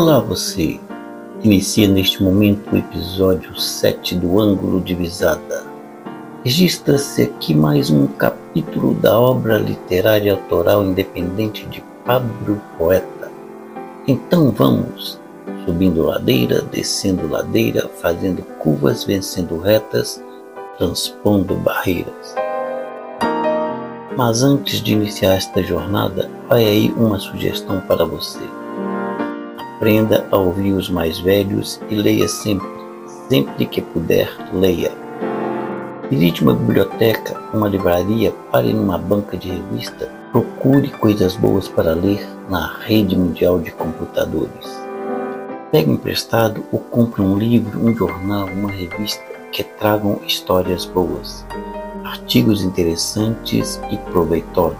Olá você! Inicia neste momento o episódio 7 do Ângulo Divisada. Registra-se aqui mais um capítulo da obra literária autoral independente de Pablo Poeta. Então vamos, subindo ladeira, descendo ladeira, fazendo curvas, vencendo retas, transpondo barreiras. Mas antes de iniciar esta jornada, vai aí uma sugestão para você Aprenda a ouvir os mais velhos e leia sempre, sempre que puder, leia. Visite uma biblioteca, uma livraria, pare numa banca de revista, procure coisas boas para ler na rede mundial de computadores. Pegue emprestado ou compre um livro, um jornal, uma revista que tragam histórias boas, artigos interessantes e proveitosos.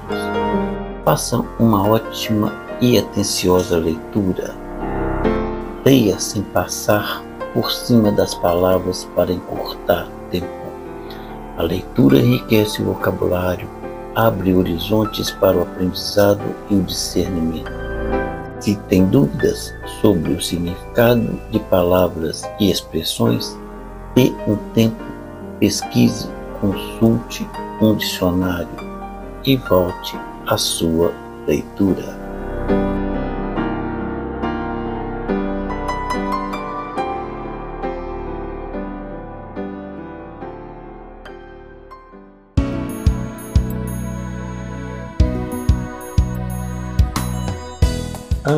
Faça uma ótima e atenciosa leitura Leia sem passar por cima das palavras para encurtar tempo. A leitura enriquece o vocabulário, abre horizontes para o aprendizado e o discernimento. Se tem dúvidas sobre o significado de palavras e expressões, dê um tempo, pesquise, consulte um dicionário e volte à sua leitura.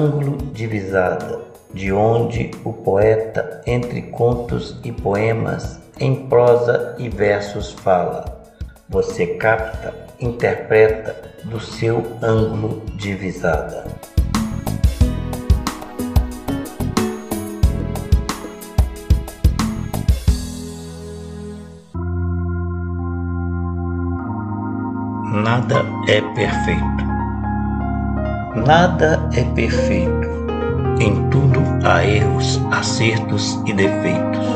Ângulo divisada, de onde o poeta, entre contos e poemas, em prosa e versos fala. Você capta, interpreta do seu ângulo divisada. Nada é perfeito Nada é perfeito. Em tudo há erros, acertos e defeitos,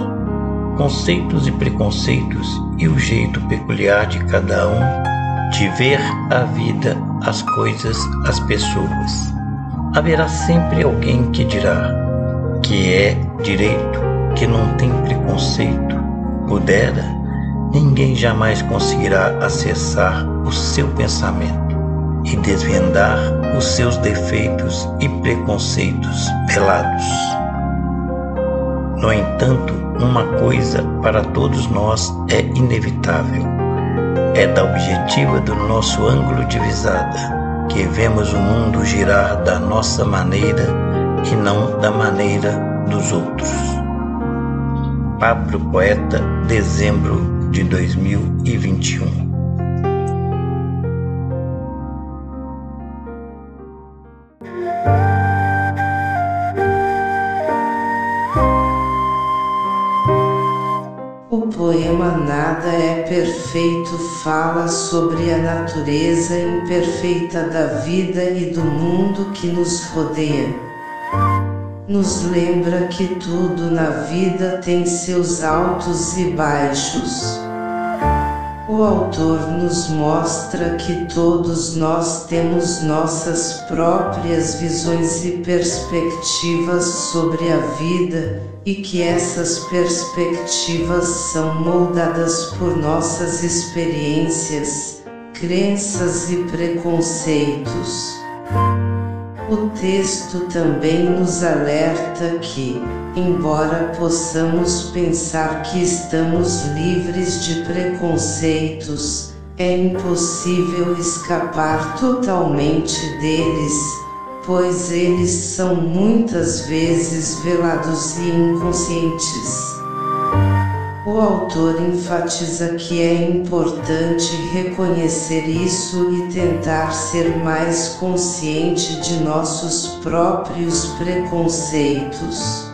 conceitos e preconceitos e o jeito peculiar de cada um de ver a vida, as coisas, as pessoas. Haverá sempre alguém que dirá que é direito, que não tem preconceito. Pudera, ninguém jamais conseguirá acessar o seu pensamento e desvendar os seus defeitos e preconceitos velados. No entanto, uma coisa para todos nós é inevitável: é da objetiva do nosso ângulo de visada que vemos o mundo girar da nossa maneira e não da maneira dos outros. Pablo Poeta, dezembro de 2021 Perfeito fala sobre a natureza imperfeita da vida e do mundo que nos rodeia. Nos lembra que tudo na vida tem seus altos e baixos. O autor nos mostra que todos nós temos nossas próprias visões e perspectivas sobre a vida e que essas perspectivas são moldadas por nossas experiências, crenças e preconceitos. O texto também nos alerta que, embora possamos pensar que estamos livres de preconceitos, é impossível escapar totalmente deles pois eles são muitas vezes velados e inconscientes. O autor enfatiza que é importante reconhecer isso e tentar ser mais consciente de nossos próprios preconceitos.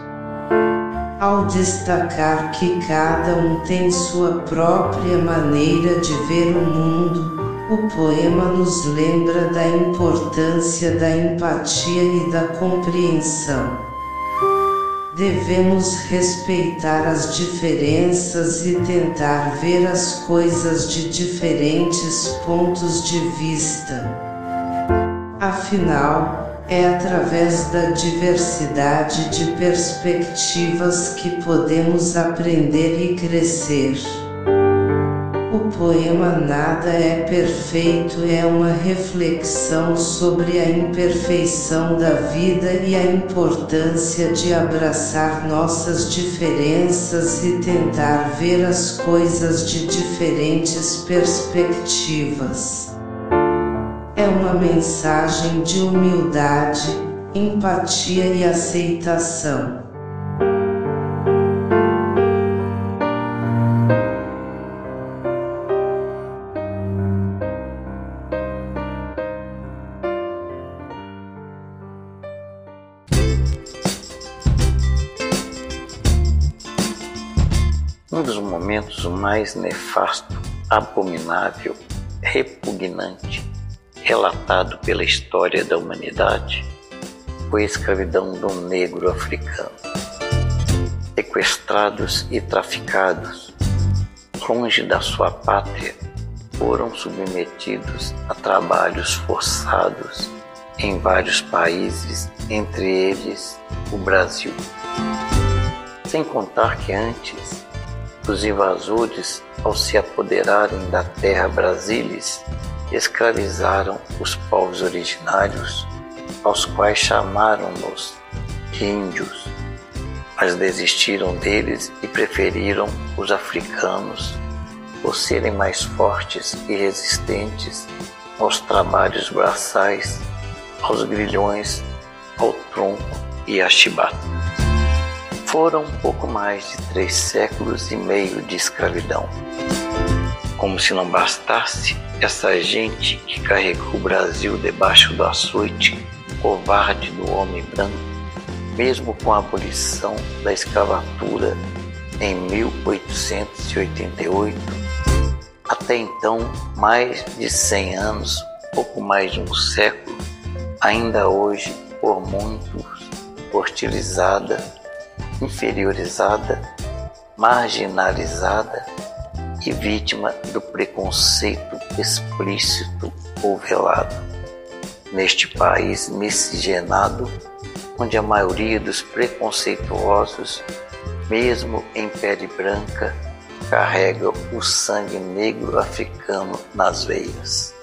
Ao destacar que cada um tem sua própria maneira de ver o mundo, o poema nos lembra da importância da empatia e da compreensão. Devemos respeitar as diferenças e tentar ver as coisas de diferentes pontos de vista. Afinal, É através da diversidade de perspectivas que podemos aprender e crescer. Poema Nada é Perfeito é uma reflexão sobre a imperfeição da vida e a importância de abraçar nossas diferenças e tentar ver as coisas de diferentes perspectivas. É uma mensagem de humildade, empatia e aceitação. Mais nefasto, abominável, repugnante relatado pela história da humanidade foi a escravidão do negro africano. Sequestrados e traficados, longe da sua pátria, foram submetidos a trabalhos forçados em vários países, entre eles o Brasil. Sem contar que antes os invasores, ao se apoderarem da terra brasilis, escravizaram os povos originários, aos quais chamaram-nos índios, mas desistiram deles e preferiram os africanos por serem mais fortes e resistentes aos trabalhos braçais, aos grilhões, ao tronco e à chibata. Foram pouco mais de três séculos e meio de escravidão. Como se não bastasse, essa gente que carregou o Brasil debaixo do açoite covarde do homem branco, mesmo com a abolição da escravatura em 1888, até então, mais de 100 anos, pouco mais de um século, ainda hoje, por muitos, hostilizada inferiorizada, marginalizada e vítima do preconceito explícito ou velado. Neste país miscigenado, onde a maioria dos preconceituosos, mesmo em pele branca, carrega o sangue negro africano nas veias.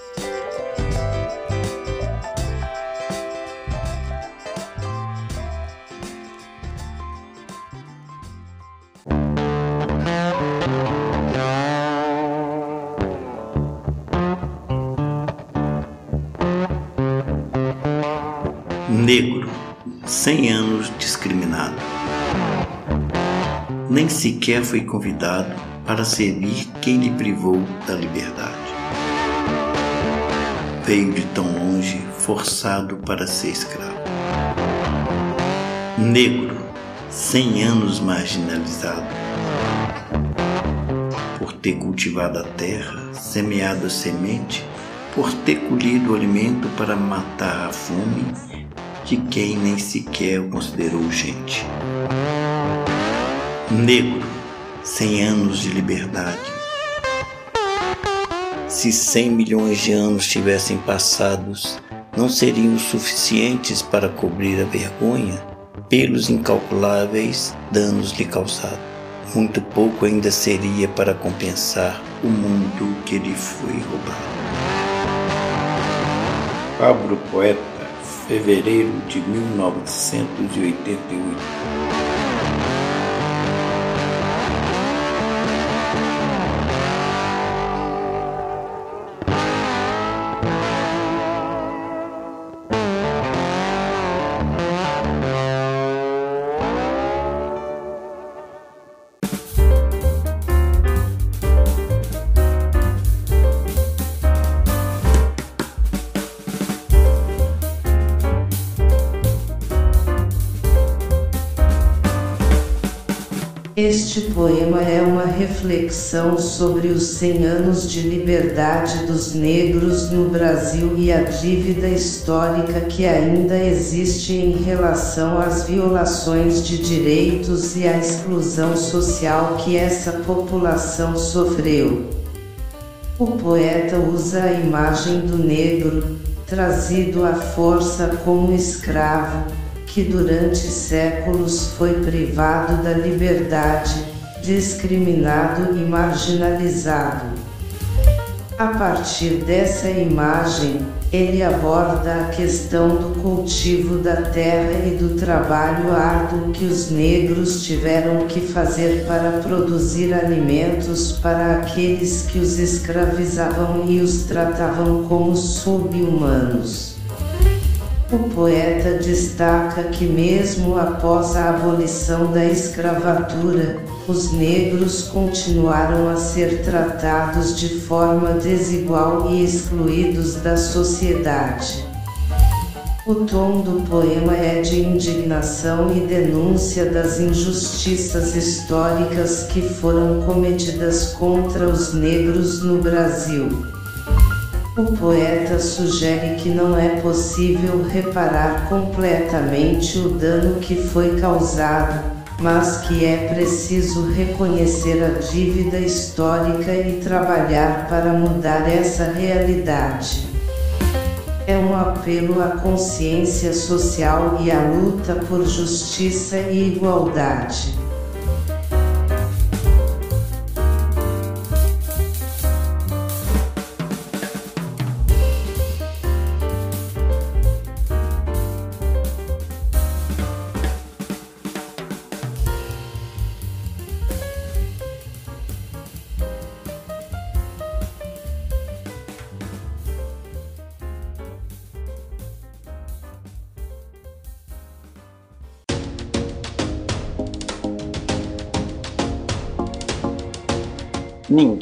Sequer foi convidado para servir quem lhe privou da liberdade. Veio de tão longe, forçado para ser escravo. Negro, 100 anos marginalizado. Por ter cultivado a terra, semeado a semente, por ter colhido o alimento para matar a fome de quem nem sequer o considerou gente. Negro, cem anos de liberdade. Se cem milhões de anos tivessem passados, não seriam suficientes para cobrir a vergonha pelos incalculáveis danos lhe causados. Muito pouco ainda seria para compensar o mundo que lhe foi roubado. Pablo Poeta fevereiro de 1988. Reflexão sobre os 100 anos de liberdade dos negros no Brasil e a dívida histórica que ainda existe em relação às violações de direitos e à exclusão social que essa população sofreu. O poeta usa a imagem do negro, trazido à força como escravo, que durante séculos foi privado da liberdade, discriminado e marginalizado. A partir dessa imagem, ele aborda a questão do cultivo da terra e do trabalho árduo que os negros tiveram que fazer para produzir alimentos para aqueles que os escravizavam e os tratavam como subhumanos. O poeta destaca que, mesmo após a abolição da escravatura, os negros continuaram a ser tratados de forma desigual e excluídos da sociedade. O tom do poema é de indignação e denúncia das injustiças históricas que foram cometidas contra os negros no Brasil. O poeta sugere que não é possível reparar completamente o dano que foi causado, mas que é preciso reconhecer a dívida histórica e trabalhar para mudar essa realidade. É um apelo à consciência social e à luta por justiça e igualdade.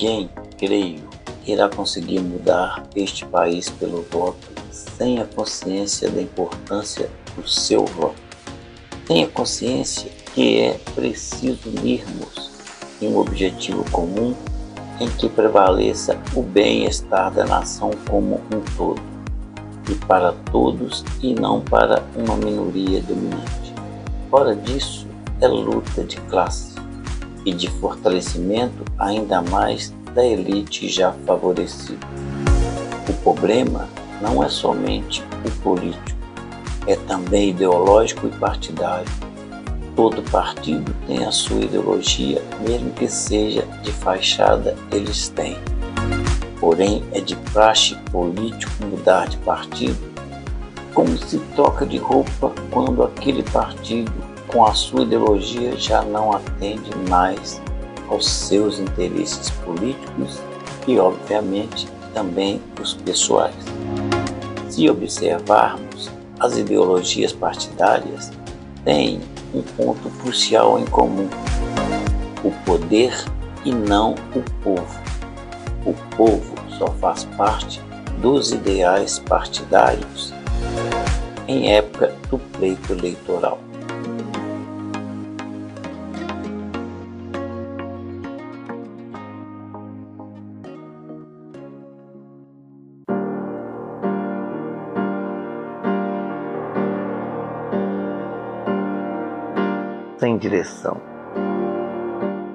Ninguém, creio, irá conseguir mudar este país pelo voto sem a consciência da importância do seu voto. Tenha consciência que é preciso unirmos em um objetivo comum em que prevaleça o bem-estar da nação como um todo, e para todos e não para uma minoria dominante. Fora disso, é luta de classe e de fortalecimento ainda mais da elite já favorecida. O problema não é somente o político, é também ideológico e partidário. Todo partido tem a sua ideologia, mesmo que seja de fachada, eles têm. Porém, é de praxe político mudar de partido, como se troca de roupa quando aquele partido com a sua ideologia já não atende mais aos seus interesses políticos e, obviamente, também os pessoais. Se observarmos, as ideologias partidárias têm um ponto crucial em comum: o poder e não o povo. O povo só faz parte dos ideais partidários em época do pleito eleitoral. Sem direção.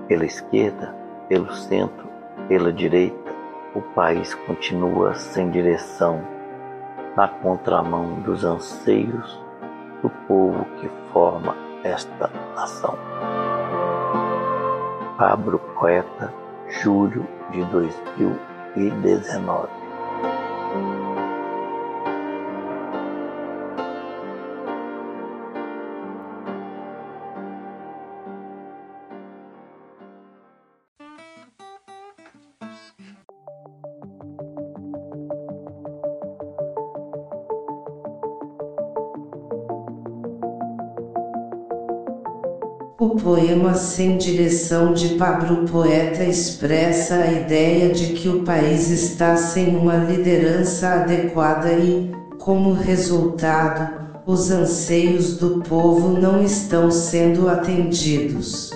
Pela esquerda, pelo centro, pela direita, o país continua sem direção, na contramão dos anseios do povo que forma esta nação. Pablo Poeta, julho de 2019. Poema Sem Direção de Pablo Poeta expressa a ideia de que o país está sem uma liderança adequada e, como resultado, os anseios do povo não estão sendo atendidos.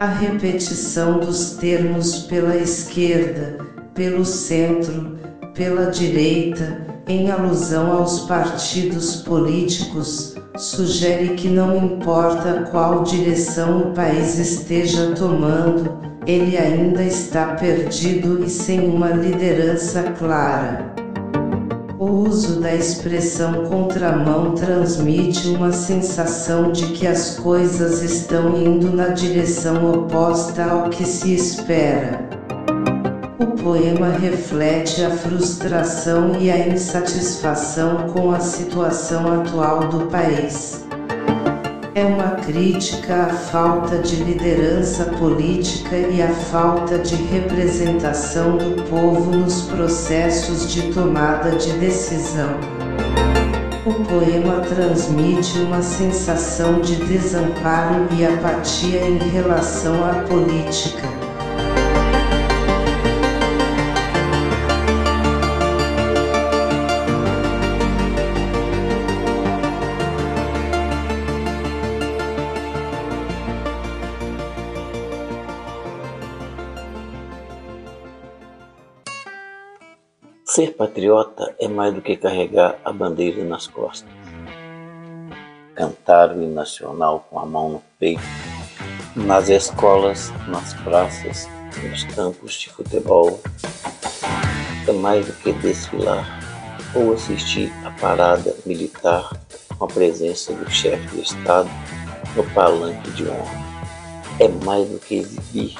A repetição dos termos pela esquerda, pelo centro, pela direita, em alusão aos partidos políticos, sugere que não importa qual direção o país esteja tomando, ele ainda está perdido e sem uma liderança clara. O uso da expressão contramão transmite uma sensação de que as coisas estão indo na direção oposta ao que se espera. O poema reflete a frustração e a insatisfação com a situação atual do país. É uma crítica à falta de liderança política e à falta de representação do povo nos processos de tomada de decisão. O poema transmite uma sensação de desamparo e apatia em relação à política. Ser patriota é mais do que carregar a bandeira nas costas. Cantar o nacional com a mão no peito, nas escolas, nas praças, nos campos de futebol, é mais do que desfilar ou assistir a parada militar com a presença do chefe de Estado no palanque de honra. É mais do que exibir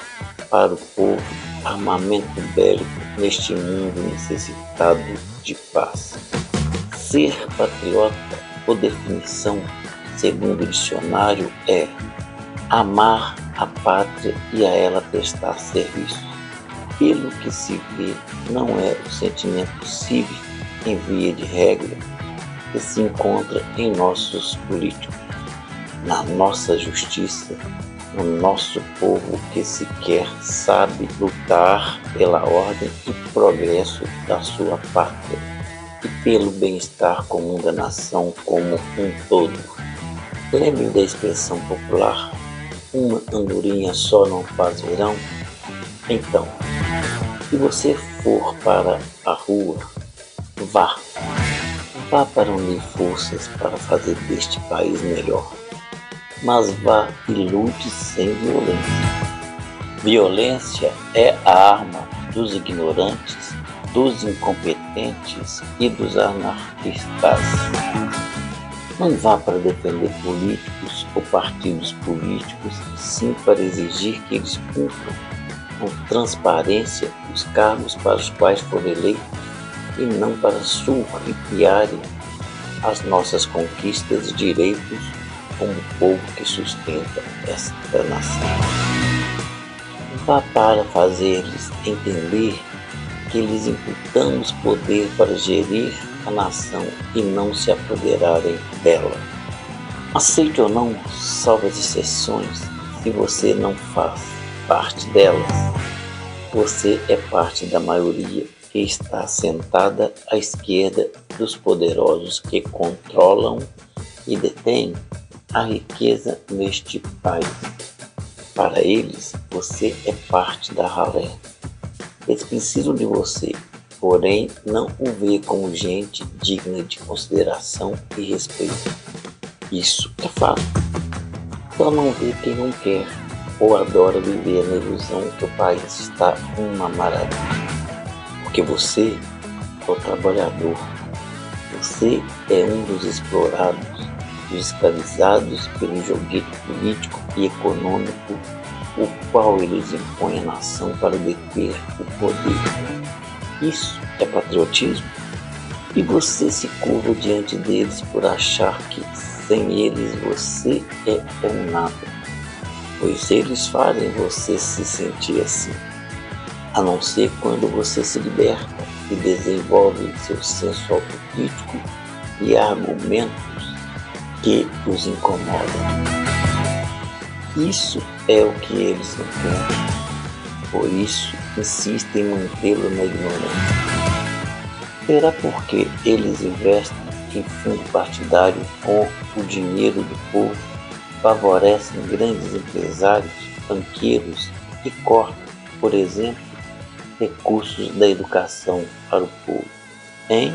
para o povo armamento bélico neste mundo necessitado de paz. Ser patriota, por definição, segundo o dicionário, é amar a pátria e a ela prestar serviço. Pelo que se vê, não é o sentimento cívico em via de regra que se encontra em nossos políticos, na nossa justiça, no nosso povo que sequer sabe lutar pela ordem e progresso da sua pátria e pelo bem-estar comum da nação como um todo. Lembre da expressão popular: uma andorinha só não faz verão? Então, se você for para a rua, vá. Vá para unir forças para fazer deste país melhor mas vá e lute sem violência. Violência é a arma dos ignorantes, dos incompetentes e dos anarquistas. Não vá para defender políticos ou partidos políticos, sim para exigir que eles cumpram com transparência os cargos para os quais foram eleitos e não para surripiarem as nossas conquistas e direitos como o povo que sustenta esta nação. Vá para fazer-lhes entender que lhes imputamos poder para gerir a nação e não se apoderarem dela. Aceite ou não, salve as exceções, se você não faz parte delas. Você é parte da maioria que está sentada à esquerda dos poderosos que controlam e detêm a riqueza neste país. Para eles, você é parte da ralé. Eles precisam de você, porém não o vê como gente digna de consideração e respeito. Isso é fato. Só não vê quem não quer ou adora viver na ilusão que o país está uma maravilha. Porque você é o trabalhador, você é um dos explorados, escravizados pelo joguete político e econômico o qual eles impõem à nação para deter o poder. Isso é patriotismo? E você se curva diante deles por achar que sem eles você é um nada, pois eles fazem você se sentir assim, a não ser quando você se liberta e desenvolve seu senso autocrítico e argumentos que os incomoda. Isso é o que eles não querem. Por isso, insistem em mantê-lo na ignorância. Será porque eles investem em fundo partidário com o dinheiro do povo, favorecem grandes empresários, banqueiros e cortam, por exemplo, recursos da educação para o povo? Hein?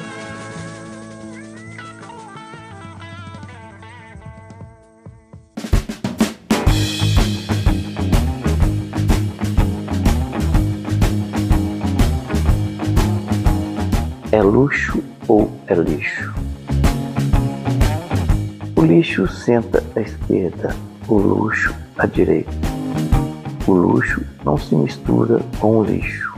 Luxo ou é lixo? O lixo senta à esquerda, o luxo à direita. O luxo não se mistura com o lixo,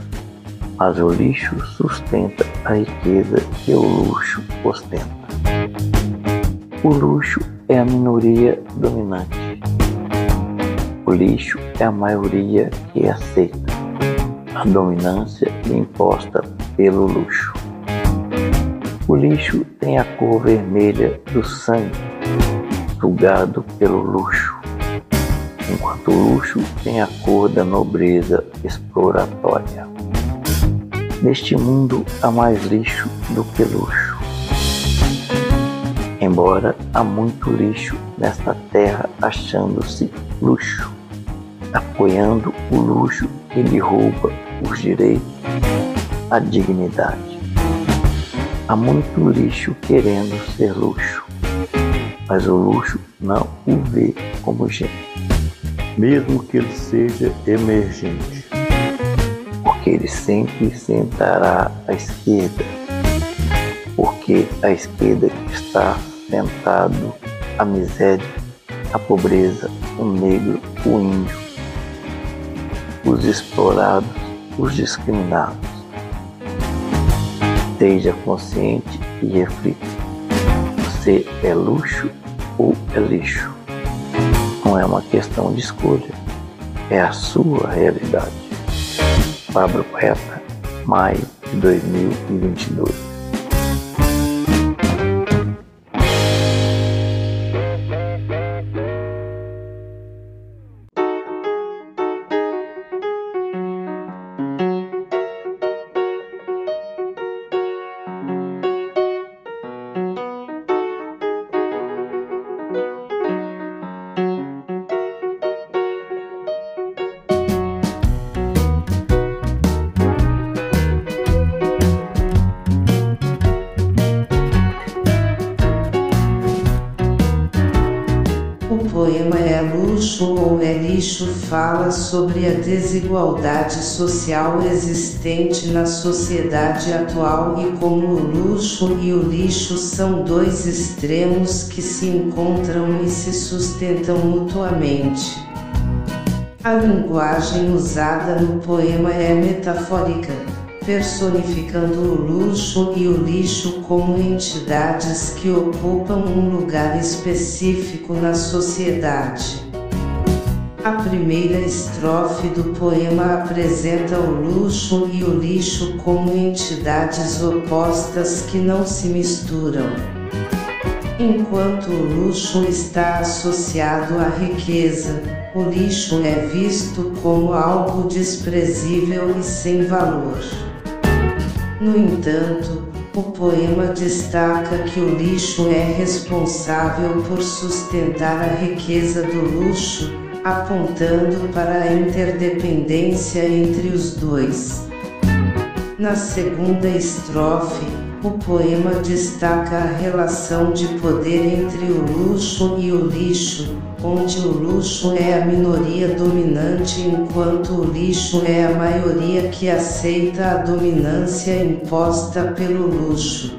mas o lixo sustenta a riqueza que o luxo ostenta. O luxo é a minoria dominante. O lixo é a maioria que aceita. A dominância é imposta pelo luxo. O lixo tem a cor vermelha do sangue sugado pelo luxo, enquanto o luxo tem a cor da nobreza exploratória. Neste mundo há mais lixo do que luxo. Embora há muito lixo nesta terra achando-se luxo, apoiando o luxo que lhe rouba os direitos, a dignidade. Há muito lixo querendo ser luxo mas o luxo não o vê como gente, mesmo que ele seja emergente, porque ele sempre sentará à esquerda, porque a esquerda está sentado a miséria, a pobreza, o negro, o índio, os explorados, os discriminados. Seja consciente e reflita. Você é luxo ou é lixo. Não é uma questão de escolha, é a sua realidade. Pablo Poeta, maio de 2022. Lixo fala sobre a desigualdade social existente na sociedade atual e como o luxo e o lixo são dois extremos que se encontram e se sustentam mutuamente. A linguagem usada no poema é metafórica, personificando o luxo e o lixo como entidades que ocupam um lugar específico na sociedade. A primeira estrofe do poema apresenta o luxo e o lixo como entidades opostas que não se misturam. Enquanto o luxo está associado à riqueza, o lixo é visto como algo desprezível e sem valor. No entanto, o poema destaca que o lixo é responsável por sustentar a riqueza do luxo, apontando para a interdependência entre os dois. Na segunda estrofe, o poema destaca a relação de poder entre o luxo e o lixo, onde o luxo é a minoria dominante enquanto o lixo é a maioria que aceita a dominância imposta pelo luxo.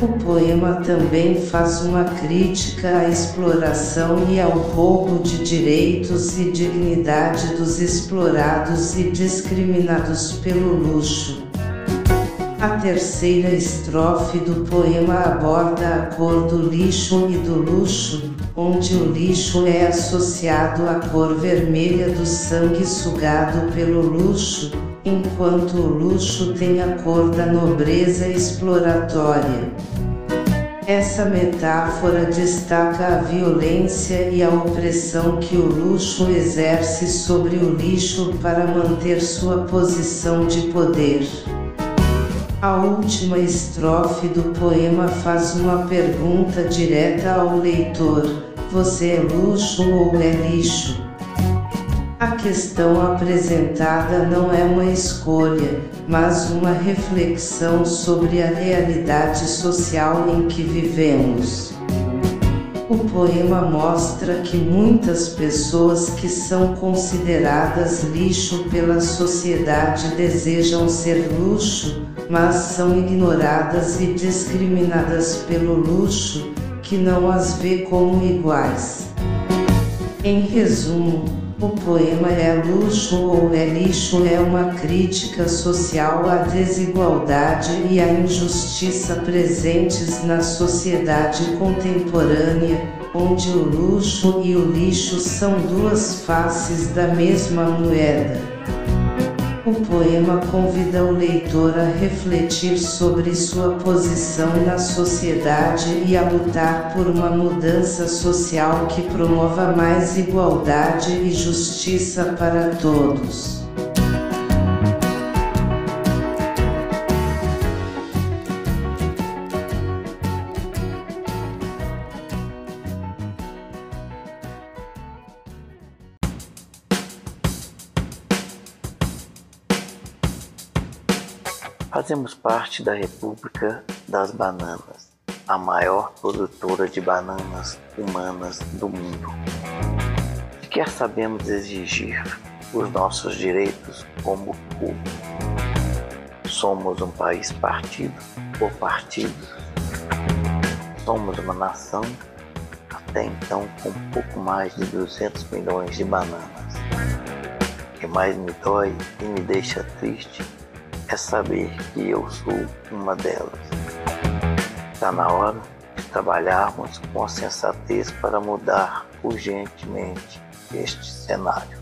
O poema também faz uma crítica à exploração e ao roubo de direitos e dignidade dos explorados e discriminados pelo luxo. A terceira estrofe do poema aborda a cor do lixo e do luxo, onde o lixo é associado à cor vermelha do sangue sugado pelo luxo, enquanto o luxo tem a cor da nobreza exploratória. Essa metáfora destaca a violência e a opressão que o luxo exerce sobre o lixo para manter sua posição de poder. A última estrofe do poema faz uma pergunta direta ao leitor: Você é luxo ou é lixo? A questão apresentada não é uma escolha, mas uma reflexão sobre a realidade social em que vivemos. O poema mostra que muitas pessoas que são consideradas lixo pela sociedade desejam ser luxo, mas são ignoradas e discriminadas pelo luxo, que não as vê como iguais. Em resumo, o poema é luxo ou é lixo é uma crítica social à desigualdade e à injustiça presentes na sociedade contemporânea, onde o luxo e o lixo são duas faces da mesma moeda. O poema convida o leitor a refletir sobre sua posição na sociedade e a lutar por uma mudança social que promova mais igualdade e justiça para todos. Fazemos parte da República das Bananas, a maior produtora de bananas humanas do mundo. Quer sabemos exigir os nossos direitos como povo. Somos um país partido por partido. Somos uma nação até então com pouco mais de 200 milhões de bananas. O que mais me dói e me deixa triste é saber que eu sou uma delas. Está na hora de trabalharmos com a sensatez para mudar urgentemente este cenário.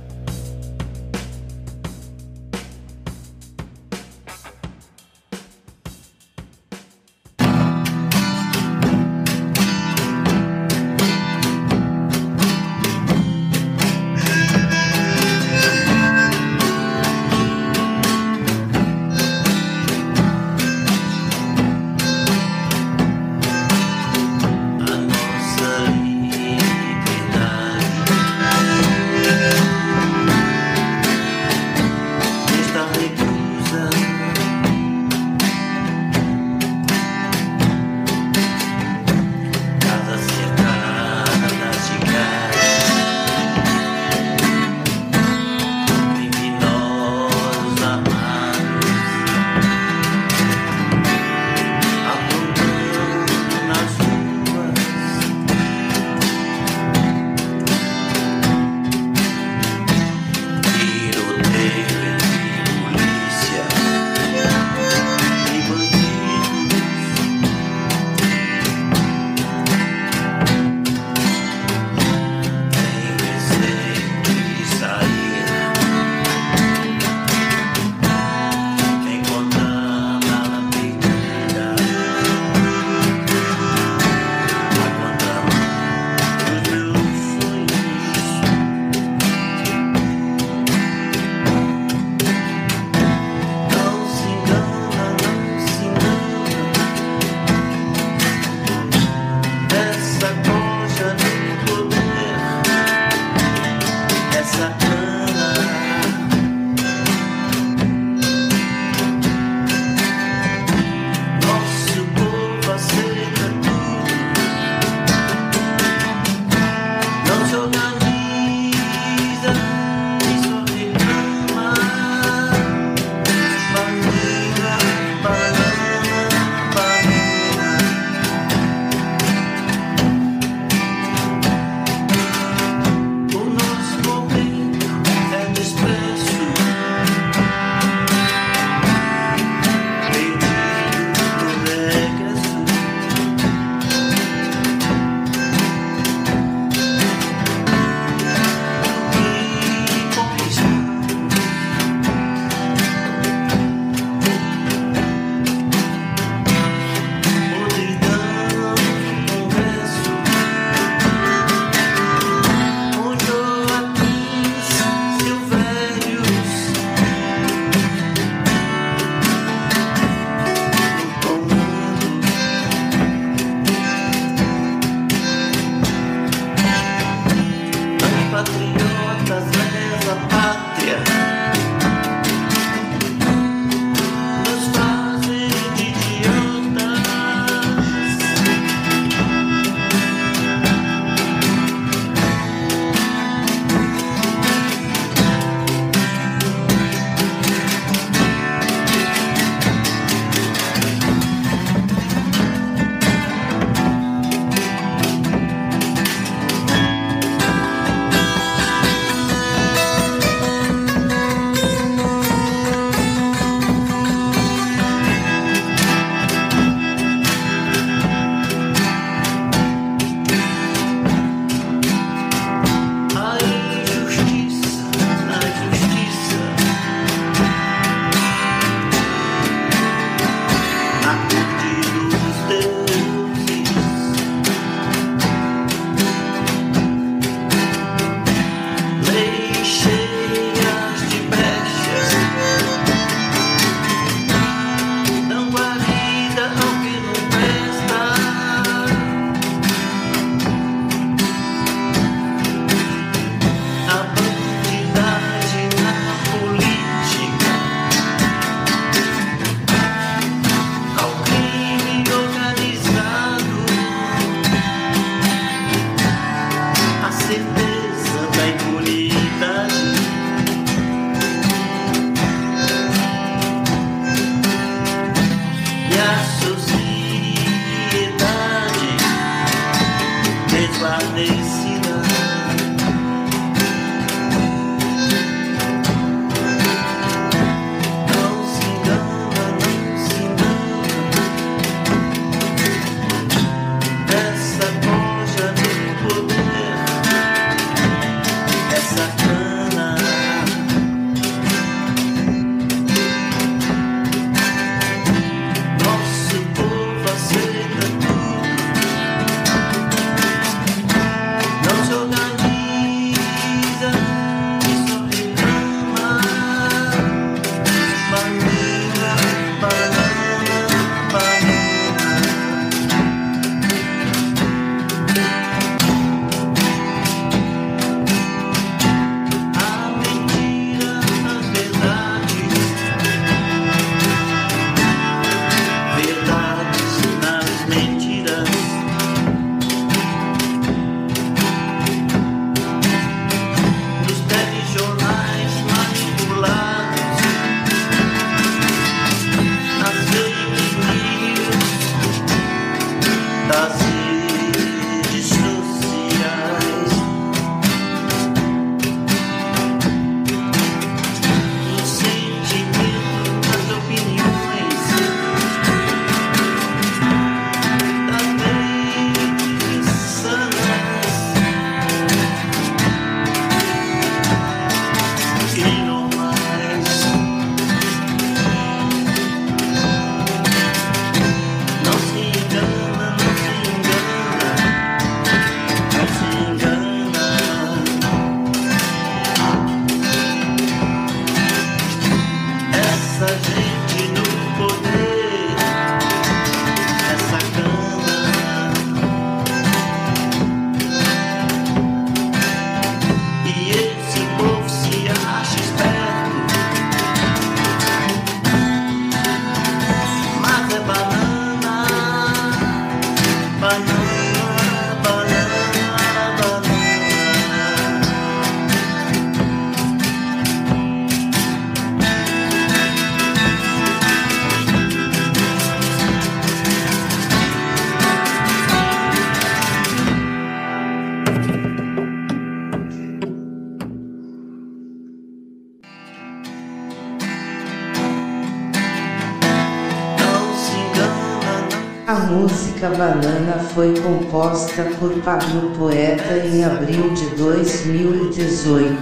Música Banana foi composta por Pablo Poeta em abril de 2018.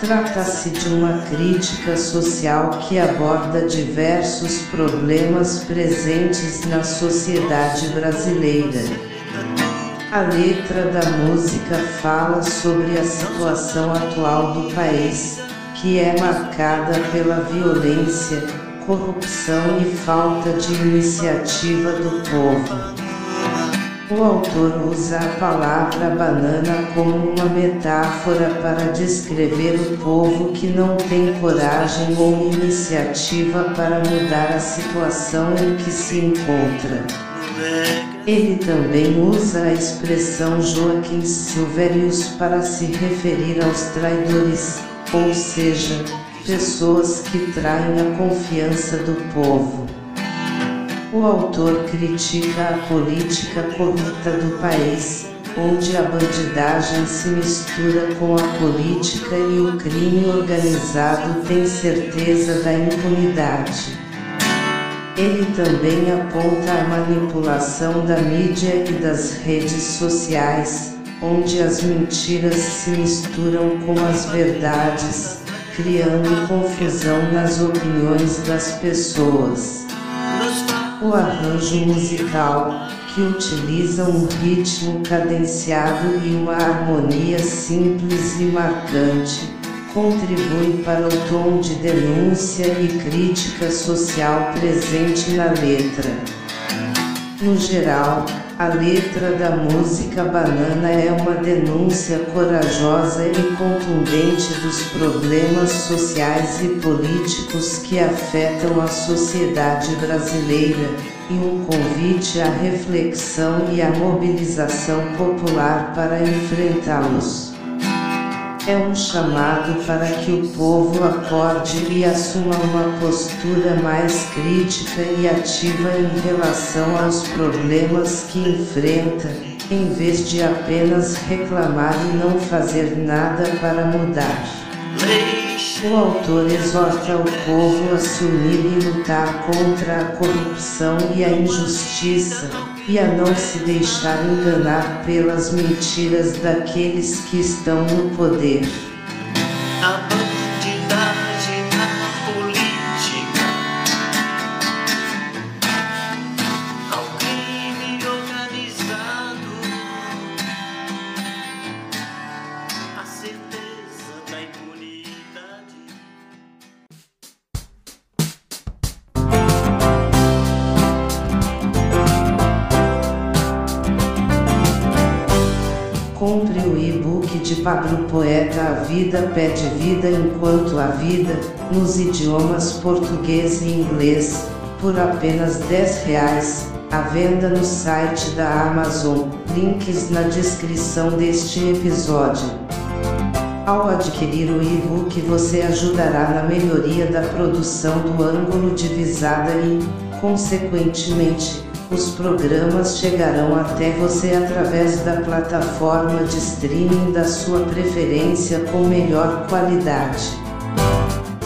Trata-se de uma crítica social que aborda diversos problemas presentes na sociedade brasileira. A letra da música fala sobre a situação atual do país, que é marcada pela violência, corrupção e falta de iniciativa do povo. O autor usa a palavra banana como uma metáfora para descrever o povo que não tem coragem ou iniciativa para mudar a situação em que se encontra. Ele também usa a expressão Joaquim Silverius para se referir aos traidores, ou seja, pessoas que traem a confiança do povo. O autor critica a política corrupta do país, onde a bandidagem se mistura com a política e o crime organizado tem certeza da impunidade. Ele também aponta a manipulação da mídia e das redes sociais, onde as mentiras se misturam com as verdades, criando confusão nas opiniões das pessoas. O arranjo musical, que utiliza um ritmo cadenciado e uma harmonia simples e marcante, contribui para o tom de denúncia e crítica social presente na letra. No geral, a letra da música Banana é uma denúncia corajosa e contundente dos problemas sociais e políticos que afetam a sociedade brasileira, e um convite à reflexão e à mobilização popular para enfrentá-los é um chamado para que o povo acorde e assuma uma postura mais crítica e ativa em relação aos problemas que enfrenta, em vez de apenas reclamar e não fazer nada para mudar. O autor exorta o povo a se unir e lutar contra a corrupção e a injustiça, e a não se deixar enganar pelas mentiras daqueles que estão no poder. Pablo Poeta A Vida Pede Vida Enquanto a Vida, nos idiomas português e inglês, por apenas 10 reais, à venda no site da Amazon, links na descrição deste episódio. Ao adquirir o e-book você ajudará na melhoria da produção do ângulo de visada e, consequentemente, os programas chegarão até você através da plataforma de streaming da sua preferência com melhor qualidade.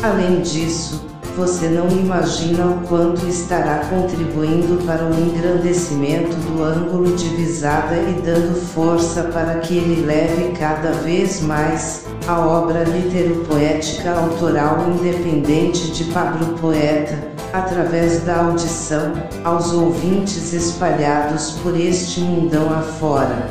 Além disso, você não imagina o quanto estará contribuindo para o engrandecimento do ângulo de visada e dando força para que ele leve cada vez mais a obra litero-poética autoral independente de Pablo Poeta, através da audição, aos ouvintes espalhados por este mundão afora.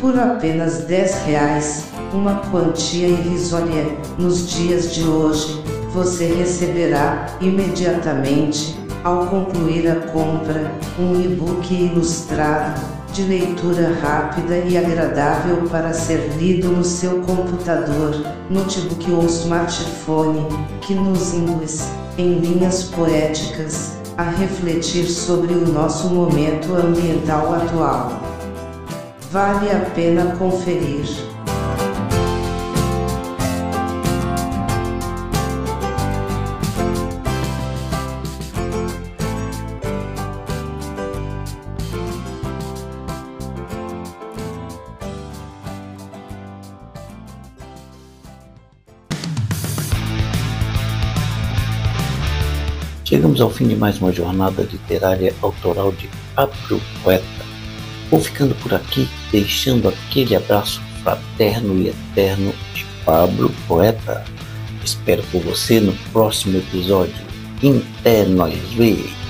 Por apenas 10 reais, uma quantia irrisória, nos dias de hoje, você receberá, imediatamente, ao concluir a compra, um e-book ilustrado, de leitura rápida e agradável para ser lido no seu computador, notebook ou smartphone, que nos induz, em linhas poéticas, a refletir sobre o nosso momento ambiental atual. Vale a pena conferir. Chegamos ao fim de mais uma jornada literária autoral de Pablo Poeta. Vou ficando por aqui, deixando aquele abraço fraterno e eterno de Pablo Poeta. Espero por você no próximo episódio. Até nós ver!